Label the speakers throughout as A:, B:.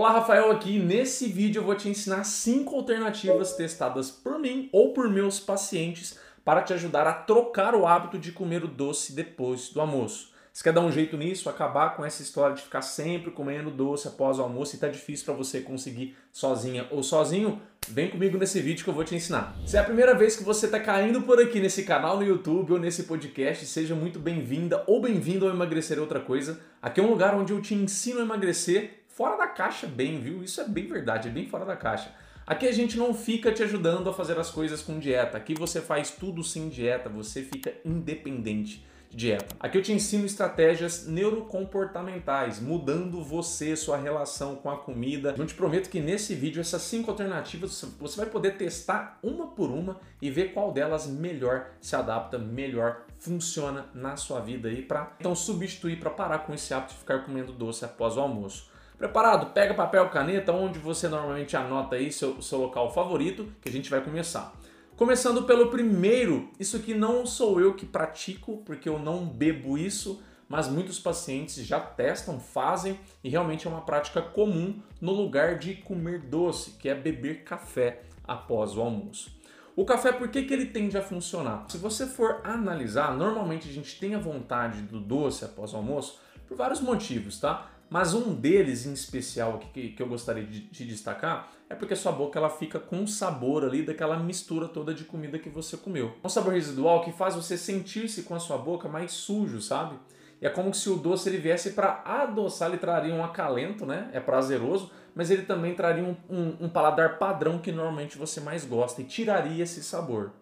A: Olá, Rafael aqui. Nesse vídeo eu vou te ensinar cinco alternativas testadas por mim ou por meus pacientes para te ajudar a trocar o hábito de comer o doce depois do almoço. Você quer dar um jeito nisso, acabar com essa história de ficar sempre comendo doce após o almoço e tá difícil para você conseguir sozinha ou sozinho? Vem comigo nesse vídeo que eu vou te ensinar. Se é a primeira vez que você está caindo por aqui nesse canal no YouTube ou nesse podcast, seja muito bem-vinda ou bem-vindo ao Emagrecer Outra Coisa. Aqui é um lugar onde eu te ensino a emagrecer fora da caixa bem, viu? Isso é bem verdade, é bem fora da caixa. Aqui a gente não fica te ajudando a fazer as coisas com dieta. Aqui você faz tudo sem dieta, você fica independente dieta. Aqui eu te ensino estratégias neurocomportamentais, mudando você, sua relação com a comida. Eu te prometo que nesse vídeo essas cinco alternativas você vai poder testar uma por uma e ver qual delas melhor se adapta, melhor funciona na sua vida aí para então substituir para parar com esse hábito de ficar comendo doce após o almoço. Preparado? Pega papel, caneta, onde você normalmente anota aí seu, seu local favorito, que a gente vai começar. Começando pelo primeiro, isso aqui não sou eu que pratico, porque eu não bebo isso, mas muitos pacientes já testam, fazem e realmente é uma prática comum no lugar de comer doce, que é beber café após o almoço. O café, por que, que ele tende a funcionar? Se você for analisar, normalmente a gente tem a vontade do doce após o almoço por vários motivos, tá? Mas um deles em especial que, que eu gostaria de, de destacar é porque sua boca ela fica com o sabor ali daquela mistura toda de comida que você comeu. Um sabor residual que faz você sentir-se com a sua boca mais sujo, sabe? E é como se o doce ele viesse para adoçar, ele traria um acalento, né? É prazeroso, mas ele também traria um, um, um paladar padrão que normalmente você mais gosta e tiraria esse sabor.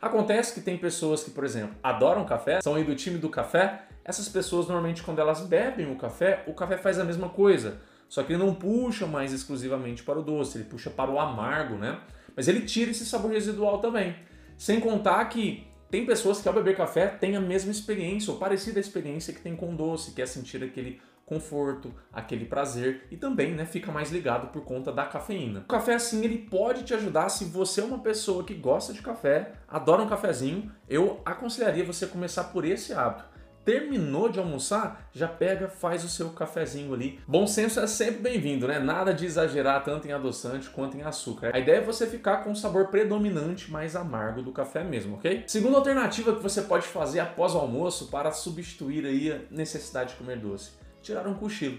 A: Acontece que tem pessoas que, por exemplo, adoram café, são aí do time do café essas pessoas normalmente quando elas bebem o café, o café faz a mesma coisa, só que ele não puxa mais exclusivamente para o doce, ele puxa para o amargo, né? Mas ele tira esse sabor residual também. Sem contar que tem pessoas que ao beber café têm a mesma experiência ou parecida experiência que tem com doce, que é sentir aquele conforto, aquele prazer e também, né, fica mais ligado por conta da cafeína. O café assim, ele pode te ajudar se você é uma pessoa que gosta de café, adora um cafezinho, eu aconselharia você começar por esse hábito terminou de almoçar, já pega, faz o seu cafezinho ali. Bom senso é sempre bem-vindo, né? Nada de exagerar tanto em adoçante quanto em açúcar. A ideia é você ficar com o sabor predominante mais amargo do café mesmo, ok? Segunda alternativa que você pode fazer após o almoço para substituir aí a necessidade de comer doce, tirar um cochilo.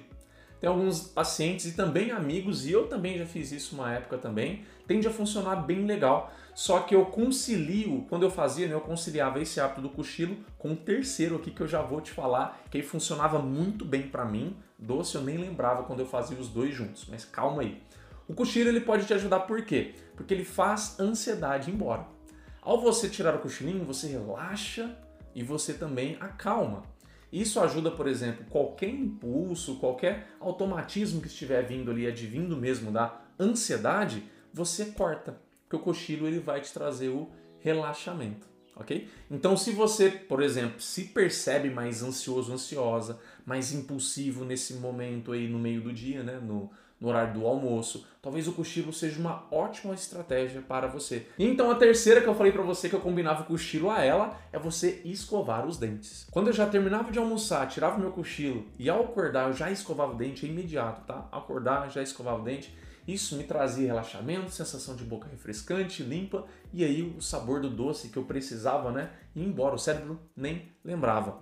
A: Tem alguns pacientes e também amigos, e eu também já fiz isso uma época também, tende a funcionar bem legal. Só que eu concilio, quando eu fazia, né, eu conciliava esse hábito do cochilo com o terceiro aqui que eu já vou te falar, que aí funcionava muito bem para mim. Doce eu nem lembrava quando eu fazia os dois juntos, mas calma aí. O cochilo ele pode te ajudar por quê? Porque ele faz ansiedade embora. Ao você tirar o cochilinho, você relaxa e você também acalma. Isso ajuda, por exemplo, qualquer impulso, qualquer automatismo que estiver vindo ali, advindo mesmo da ansiedade, você corta, porque o cochilo ele vai te trazer o relaxamento, ok? Então, se você, por exemplo, se percebe mais ansioso, ansiosa, mais impulsivo nesse momento aí no meio do dia, né, no, no horário do almoço, talvez o cochilo seja uma ótima estratégia para você. Então a terceira que eu falei para você que eu combinava o cochilo a ela é você escovar os dentes. Quando eu já terminava de almoçar, tirava o meu cochilo e ao acordar eu já escovava o dente, é imediato, tá? Acordar, já escovava o dente. Isso me trazia relaxamento, sensação de boca refrescante, limpa e aí o sabor do doce que eu precisava, né? Ir embora, o cérebro nem lembrava.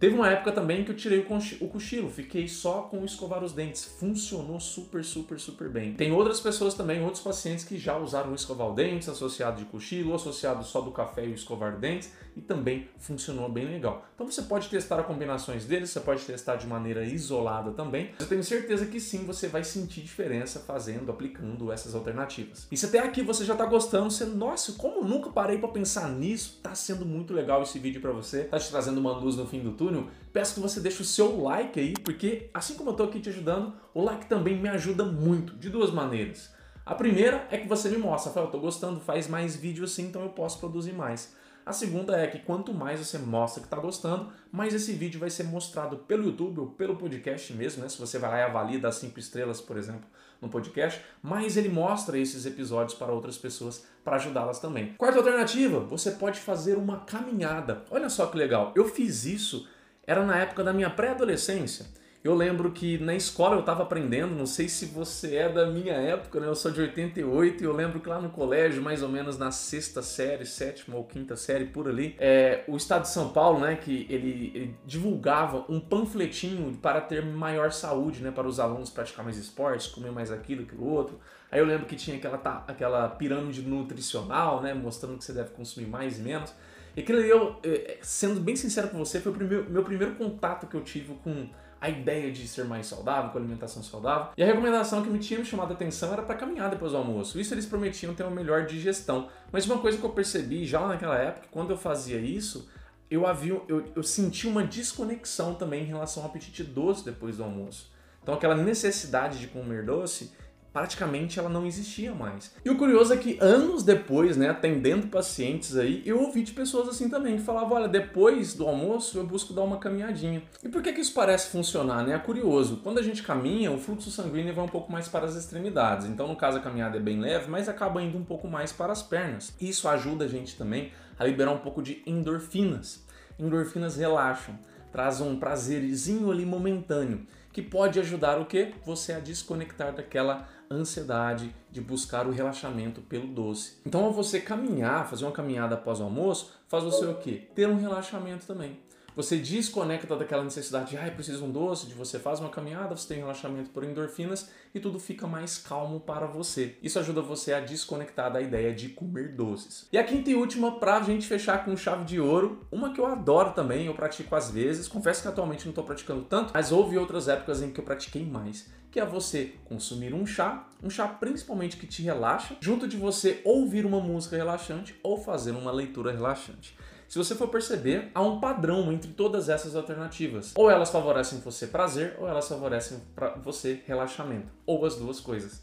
A: Teve uma época também que eu tirei o cochilo, fiquei só com escovar os dentes. Funcionou super, super, super bem. Tem outras pessoas também, outros pacientes que já usaram o escovar os dentes associado de cochilo, associado só do café e o escovar dentes, e também funcionou bem legal. Então você pode testar combinações deles, você pode testar de maneira isolada também. Eu tenho certeza que sim, você vai sentir diferença fazendo, aplicando essas alternativas. E se até aqui você já está gostando, você, nossa, como nunca parei para pensar nisso, tá sendo muito legal esse vídeo para você, tá te trazendo uma luz no fim do túnel peço que você deixe o seu like aí, porque assim como eu estou aqui te ajudando, o like também me ajuda muito, de duas maneiras. A primeira é que você me mostra, Rafael, eu estou gostando, faz mais vídeos assim, então eu posso produzir mais. A segunda é que quanto mais você mostra que está gostando, mais esse vídeo vai ser mostrado pelo YouTube ou pelo podcast mesmo, né? Se você vai lá e avalia das 5 estrelas, por exemplo, no podcast, mais ele mostra esses episódios para outras pessoas para ajudá-las também. Quarta alternativa, você pode fazer uma caminhada. Olha só que legal, eu fiz isso era na época da minha pré-adolescência. Eu lembro que na escola eu estava aprendendo, não sei se você é da minha época, né? Eu sou de 88 e eu lembro que lá no colégio, mais ou menos na sexta série, sétima ou quinta série, por ali, é, o estado de São Paulo, né, que ele, ele, divulgava um panfletinho para ter maior saúde, né, para os alunos praticar mais esportes, comer mais aquilo, aquilo outro. Aí eu lembro que tinha aquela, aquela pirâmide nutricional, né, mostrando que você deve consumir mais e menos. E aquilo ali, eu, é, sendo bem sincero com você, foi o primeiro, meu primeiro contato que eu tive com a ideia de ser mais saudável, com alimentação saudável. E a recomendação que me tinha me chamado a atenção era para caminhar depois do almoço. Isso eles prometiam ter uma melhor digestão. Mas uma coisa que eu percebi já naquela época, quando eu fazia isso, eu, havia, eu, eu senti uma desconexão também em relação ao apetite doce depois do almoço. Então aquela necessidade de comer doce praticamente ela não existia mais. E o curioso é que anos depois, né, atendendo pacientes aí, eu ouvi de pessoas assim também, que falavam, olha, depois do almoço eu busco dar uma caminhadinha. E por que que isso parece funcionar, né? É curioso. Quando a gente caminha, o fluxo sanguíneo vai um pouco mais para as extremidades. Então, no caso, a caminhada é bem leve, mas acaba indo um pouco mais para as pernas. Isso ajuda a gente também a liberar um pouco de endorfinas. Endorfinas relaxam, traz um prazerzinho ali momentâneo, que pode ajudar o que? Você a desconectar daquela ansiedade de buscar o relaxamento pelo doce. Então, ao você caminhar, fazer uma caminhada após o almoço, faz você o quê? Ter um relaxamento também. Você desconecta daquela necessidade de, ai, ah, preciso de um doce, de você faz uma caminhada, você tem relaxamento por endorfinas e tudo fica mais calmo para você. Isso ajuda você a desconectar da ideia de comer doces. E a quinta e última, pra gente fechar com chave de ouro, uma que eu adoro também, eu pratico às vezes, confesso que atualmente não estou praticando tanto, mas houve outras épocas em que eu pratiquei mais que é você consumir um chá, um chá principalmente que te relaxa, junto de você ouvir uma música relaxante ou fazer uma leitura relaxante. Se você for perceber, há um padrão entre todas essas alternativas. Ou elas favorecem você prazer, ou elas favorecem para você relaxamento, ou as duas coisas.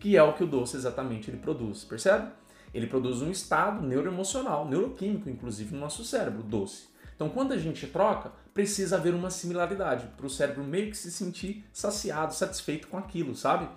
A: Que é o que o doce exatamente ele produz, percebe? Ele produz um estado neuroemocional, neuroquímico, inclusive no nosso cérebro, doce. Então, quando a gente troca, precisa haver uma similaridade para o cérebro meio que se sentir saciado, satisfeito com aquilo, sabe?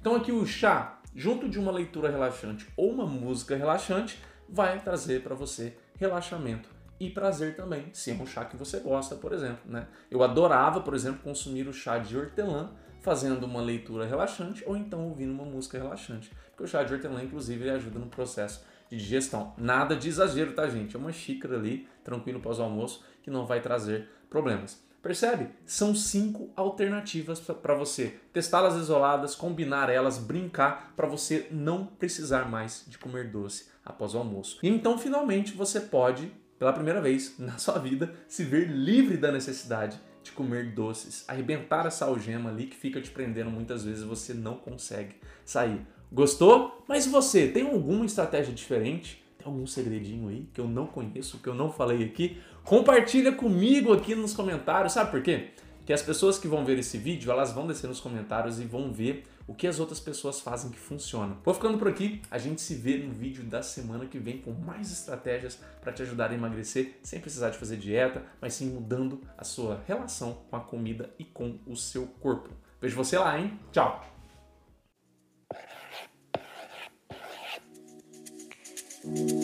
A: Então, aqui o chá, junto de uma leitura relaxante ou uma música relaxante, vai trazer para você relaxamento e prazer também, se é um chá que você gosta, por exemplo. Né? Eu adorava, por exemplo, consumir o chá de hortelã fazendo uma leitura relaxante ou então ouvindo uma música relaxante. Porque o chá de hortelã, inclusive, ele ajuda no processo de digestão. Nada de exagero, tá, gente? É uma xícara ali, tranquilo pós almoço, que não vai trazer problemas. Percebe? São cinco alternativas para você testá-las isoladas, combinar elas, brincar, para você não precisar mais de comer doce após o almoço. E então, finalmente, você pode, pela primeira vez na sua vida, se ver livre da necessidade de comer doces, arrebentar essa algema ali que fica te prendendo muitas vezes você não consegue sair. Gostou? Mas você tem alguma estratégia diferente? Tem algum segredinho aí que eu não conheço, que eu não falei aqui? Compartilha comigo aqui nos comentários, sabe por quê? Que as pessoas que vão ver esse vídeo, elas vão descer nos comentários e vão ver o que as outras pessoas fazem que funciona. Vou ficando por aqui, a gente se vê no vídeo da semana que vem com mais estratégias para te ajudar a emagrecer sem precisar de fazer dieta, mas sim mudando a sua relação com a comida e com o seu corpo. Vejo você lá, hein? Tchau! Thank you.